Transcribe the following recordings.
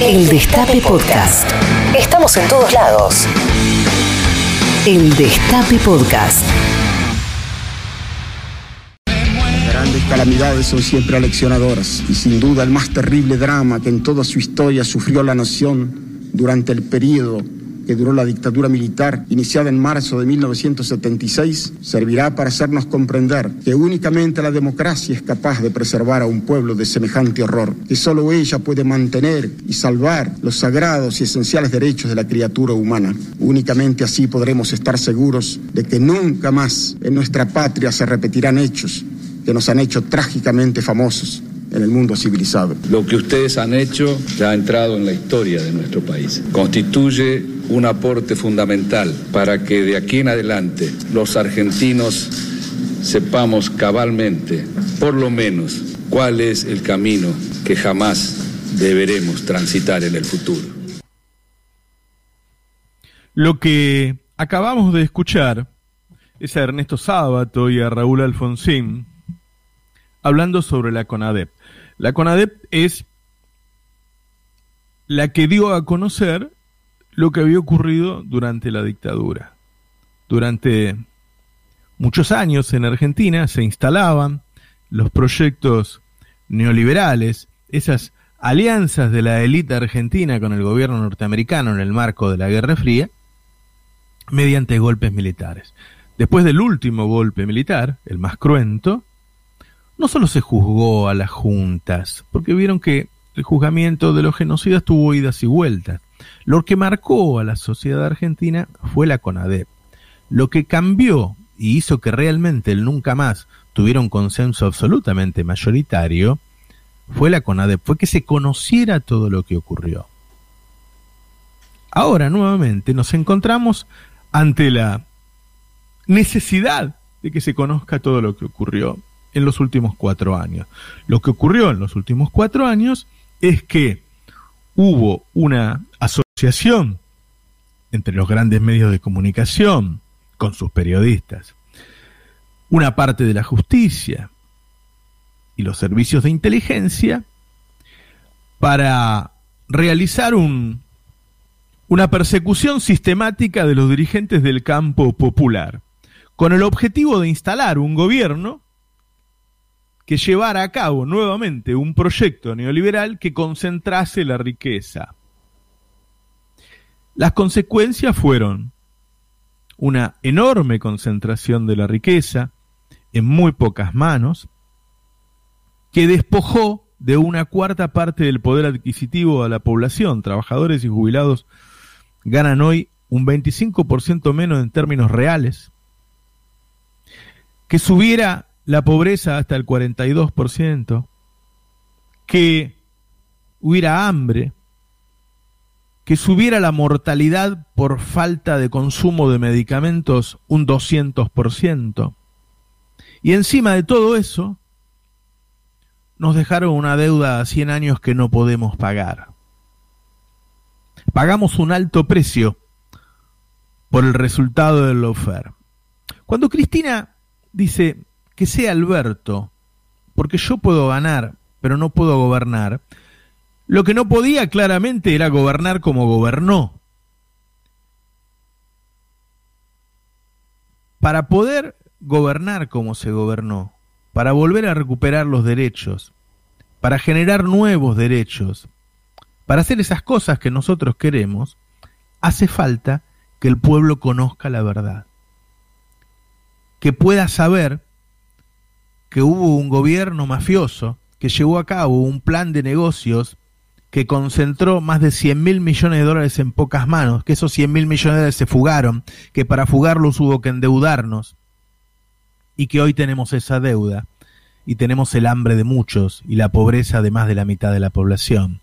El Destape Podcast. Estamos en todos lados. El Destape Podcast. Grandes calamidades son siempre aleccionadoras y sin duda el más terrible drama que en toda su historia sufrió la nación durante el periodo que duró la dictadura militar iniciada en marzo de 1976 servirá para hacernos comprender que únicamente la democracia es capaz de preservar a un pueblo de semejante horror, que solo ella puede mantener y salvar los sagrados y esenciales derechos de la criatura humana. Únicamente así podremos estar seguros de que nunca más en nuestra patria se repetirán hechos que nos han hecho trágicamente famosos en el mundo civilizado. Lo que ustedes han hecho ya ha entrado en la historia de nuestro país. Constituye un aporte fundamental para que de aquí en adelante los argentinos sepamos cabalmente, por lo menos, cuál es el camino que jamás deberemos transitar en el futuro. Lo que acabamos de escuchar es a Ernesto Sábato y a Raúl Alfonsín hablando sobre la CONADEP. La CONADEP es la que dio a conocer lo que había ocurrido durante la dictadura. Durante muchos años en Argentina se instalaban los proyectos neoliberales, esas alianzas de la élite argentina con el gobierno norteamericano en el marco de la Guerra Fría, mediante golpes militares. Después del último golpe militar, el más cruento, no solo se juzgó a las juntas, porque vieron que el juzgamiento de los genocidas tuvo idas y vueltas. Lo que marcó a la sociedad argentina fue la CONADEP. Lo que cambió y hizo que realmente el nunca más tuviera un consenso absolutamente mayoritario fue la CONADEP, fue que se conociera todo lo que ocurrió. Ahora nuevamente nos encontramos ante la necesidad de que se conozca todo lo que ocurrió en los últimos cuatro años. Lo que ocurrió en los últimos cuatro años es que hubo una asociación entre los grandes medios de comunicación con sus periodistas, una parte de la justicia y los servicios de inteligencia para realizar un, una persecución sistemática de los dirigentes del campo popular, con el objetivo de instalar un gobierno que llevara a cabo nuevamente un proyecto neoliberal que concentrase la riqueza. Las consecuencias fueron una enorme concentración de la riqueza en muy pocas manos, que despojó de una cuarta parte del poder adquisitivo a la población. Trabajadores y jubilados ganan hoy un 25% menos en términos reales, que subiera la pobreza hasta el 42%, que hubiera hambre, que subiera la mortalidad por falta de consumo de medicamentos un 200%. Y encima de todo eso, nos dejaron una deuda a 100 años que no podemos pagar. Pagamos un alto precio por el resultado del lofer. Cuando Cristina dice, que sea Alberto, porque yo puedo ganar, pero no puedo gobernar. Lo que no podía claramente era gobernar como gobernó. Para poder gobernar como se gobernó, para volver a recuperar los derechos, para generar nuevos derechos, para hacer esas cosas que nosotros queremos, hace falta que el pueblo conozca la verdad, que pueda saber que hubo un gobierno mafioso que llevó a cabo un plan de negocios que concentró más de 100 mil millones de dólares en pocas manos, que esos 100 mil millones de dólares se fugaron, que para fugarlos hubo que endeudarnos y que hoy tenemos esa deuda y tenemos el hambre de muchos y la pobreza de más de la mitad de la población.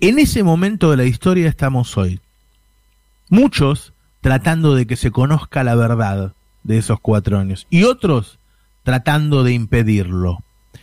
En ese momento de la historia estamos hoy. Muchos tratando de que se conozca la verdad, de esos cuatro años. Y otros tratando de impedirlo.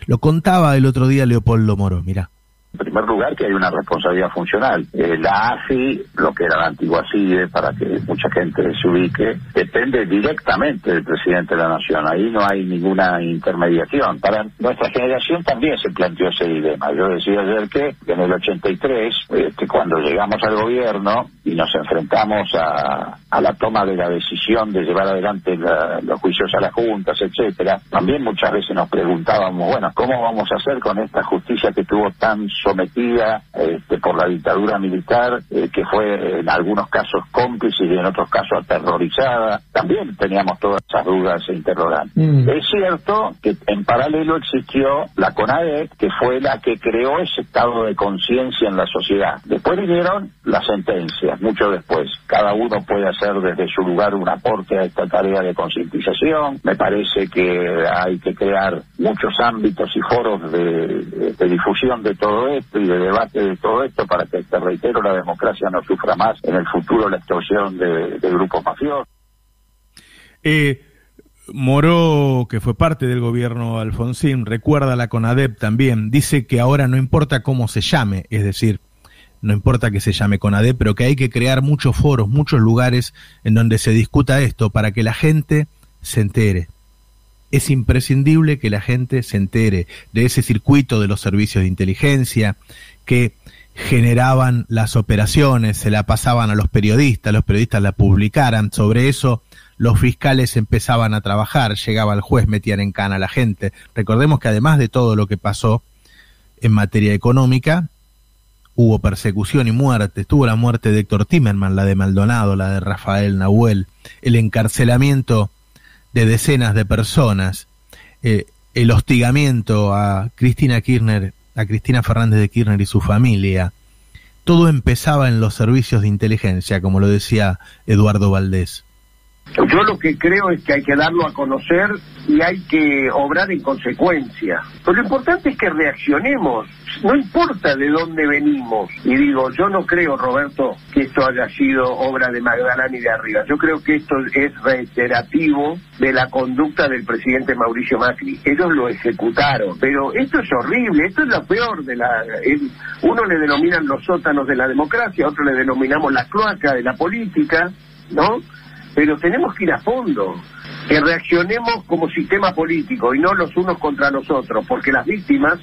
Lo contaba el otro día Leopoldo Moro, mira. En primer lugar, que hay una responsabilidad funcional. Eh, la AFI, lo que era la antigua CIDE, para que mucha gente se ubique, depende directamente del presidente de la Nación. Ahí no hay ninguna intermediación. Para nuestra generación también se planteó ese dilema. Yo decía ayer que en el 83, este, cuando llegamos al gobierno y nos enfrentamos a, a la toma de la decisión de llevar adelante los juicios a las juntas, etcétera, también muchas veces nos preguntábamos, bueno, ¿cómo vamos a hacer con esta justicia que estuvo tan sometida este, por la dictadura militar, eh, que fue en algunos casos cómplice y en otros casos aterrorizada? También teníamos todas esas dudas e interrogantes. Mm. Es cierto que en paralelo existió la CONADE, que fue la que creó ese estado de conciencia en la sociedad. Después vinieron las sentencias, mucho después. Cada uno puede hacer desde su lugar un aporte a esta tarea de concientización. Me parece que hay que crear muchos ámbitos y foros de, difusión de todo y de debate de todo esto para que, te reitero, la democracia no sufra más en el futuro la extorsión de, grupos mafiosos. Eh, Moró, que fue parte del gobierno Alfonsín, recuerda la CONADEP también, dice que ahora no importa cómo se llame, es decir, no importa que se llame CONADEP, pero que hay que crear muchos foros, muchos lugares en donde se discuta esto para que la gente se entere. Es imprescindible que la gente se entere de ese circuito de los servicios de inteligencia que generaban las operaciones, se la pasaban a los periodistas, los periodistas la publicaran, sobre eso los fiscales empezaban a trabajar, llegaba el juez, metían en cana a la gente. Recordemos que además de todo lo que pasó en materia económica, hubo persecución y muerte. Estuvo la muerte de Héctor Timerman, la de Maldonado, la de Rafael Nahuel, el encarcelamiento de decenas de personas, eh, el hostigamiento a Cristina Kirchner, a Cristina Fernández de Kirchner y su familia. Todo empezaba en los servicios de inteligencia, como lo decía Eduardo Valdés. Yo lo que creo es que hay que darlo a conocer y hay que obrar en consecuencia. Pero lo importante es que reaccionemos, no importa de dónde venimos. Y digo, yo no creo, Roberto, que esto haya sido obra de Magdalena y de arriba. Yo creo que esto es reiterativo de la conducta del presidente Mauricio Macri. Ellos lo ejecutaron. Pero esto es horrible, esto es lo peor de la... uno le denominan los sótanos de la democracia, otro le denominamos la cloaca de la política, ¿no? Pero tenemos que ir a fondo, que reaccionemos como sistema político y no los unos contra los otros, porque las víctimas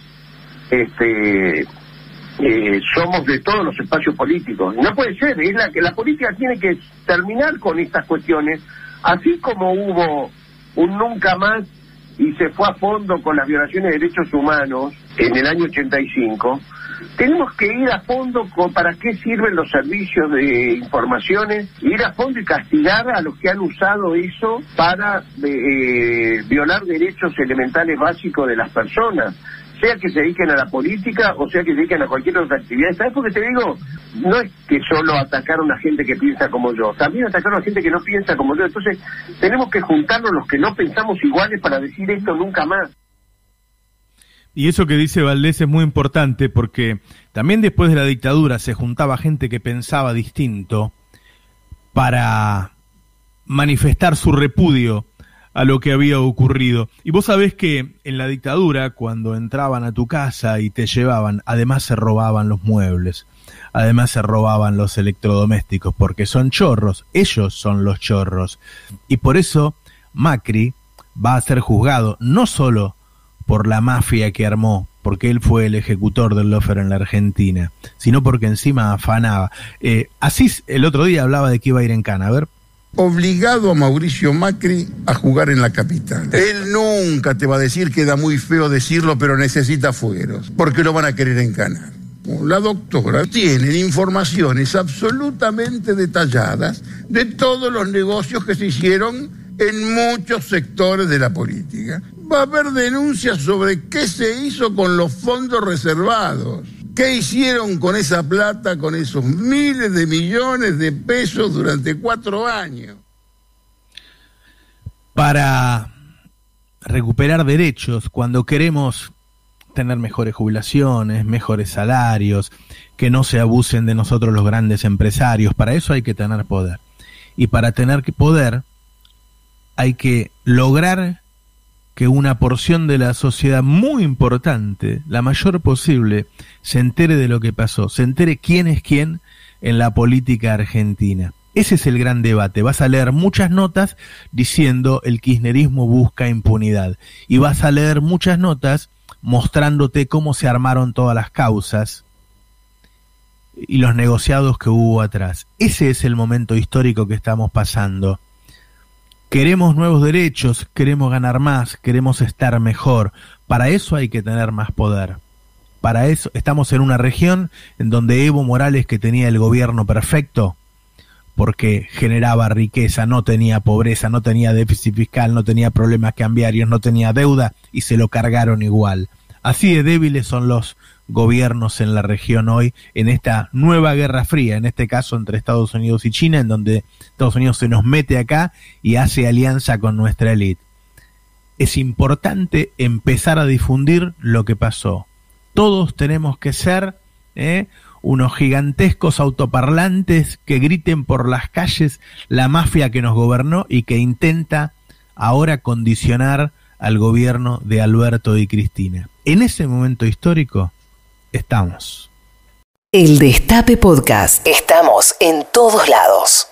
este, eh, somos de todos los espacios políticos. No puede ser, es la que la política tiene que terminar con estas cuestiones, así como hubo un nunca más y se fue a fondo con las violaciones de derechos humanos en el año 85 tenemos que ir a fondo con para qué sirven los servicios de informaciones, ir a fondo y castigar a los que han usado eso para eh, violar derechos elementales básicos de las personas sea que se dediquen a la política o sea que se dediquen a cualquier otra actividad. ¿Sabes por qué te digo? No es que solo atacaron a gente que piensa como yo, también atacaron a gente que no piensa como yo. Entonces, tenemos que juntarnos los que no pensamos iguales para decir esto nunca más. Y eso que dice Valdés es muy importante porque también después de la dictadura se juntaba gente que pensaba distinto para manifestar su repudio a lo que había ocurrido. Y vos sabés que en la dictadura, cuando entraban a tu casa y te llevaban, además se robaban los muebles, además se robaban los electrodomésticos, porque son chorros, ellos son los chorros. Y por eso Macri va a ser juzgado no solo por la mafia que armó, porque él fue el ejecutor del lofer en la Argentina, sino porque encima afanaba. Eh, Asís el otro día hablaba de que iba a ir en cana, a ver. Obligado a Mauricio Macri a jugar en la capital. Él nunca te va a decir, queda muy feo decirlo, pero necesita fueros, porque lo van a querer en cana. La doctora tiene informaciones absolutamente detalladas de todos los negocios que se hicieron en muchos sectores de la política va a haber denuncias sobre qué se hizo con los fondos reservados. ¿Qué hicieron con esa plata, con esos miles de millones de pesos durante cuatro años? Para recuperar derechos, cuando queremos tener mejores jubilaciones, mejores salarios, que no se abusen de nosotros los grandes empresarios, para eso hay que tener poder. Y para tener poder hay que lograr que una porción de la sociedad muy importante, la mayor posible, se entere de lo que pasó, se entere quién es quién en la política argentina. Ese es el gran debate. Vas a leer muchas notas diciendo el kirchnerismo busca impunidad. Y vas a leer muchas notas mostrándote cómo se armaron todas las causas y los negociados que hubo atrás. Ese es el momento histórico que estamos pasando. Queremos nuevos derechos, queremos ganar más, queremos estar mejor. Para eso hay que tener más poder. Para eso estamos en una región en donde Evo Morales, que tenía el gobierno perfecto, porque generaba riqueza, no tenía pobreza, no tenía déficit fiscal, no tenía problemas cambiarios, no tenía deuda y se lo cargaron igual. Así de débiles son los gobiernos en la región hoy en esta nueva guerra fría, en este caso entre Estados Unidos y China, en donde Estados Unidos se nos mete acá y hace alianza con nuestra élite. Es importante empezar a difundir lo que pasó. Todos tenemos que ser ¿eh? unos gigantescos autoparlantes que griten por las calles la mafia que nos gobernó y que intenta ahora condicionar al gobierno de Alberto y Cristina. En ese momento histórico estamos. El Destape Podcast. Estamos en todos lados.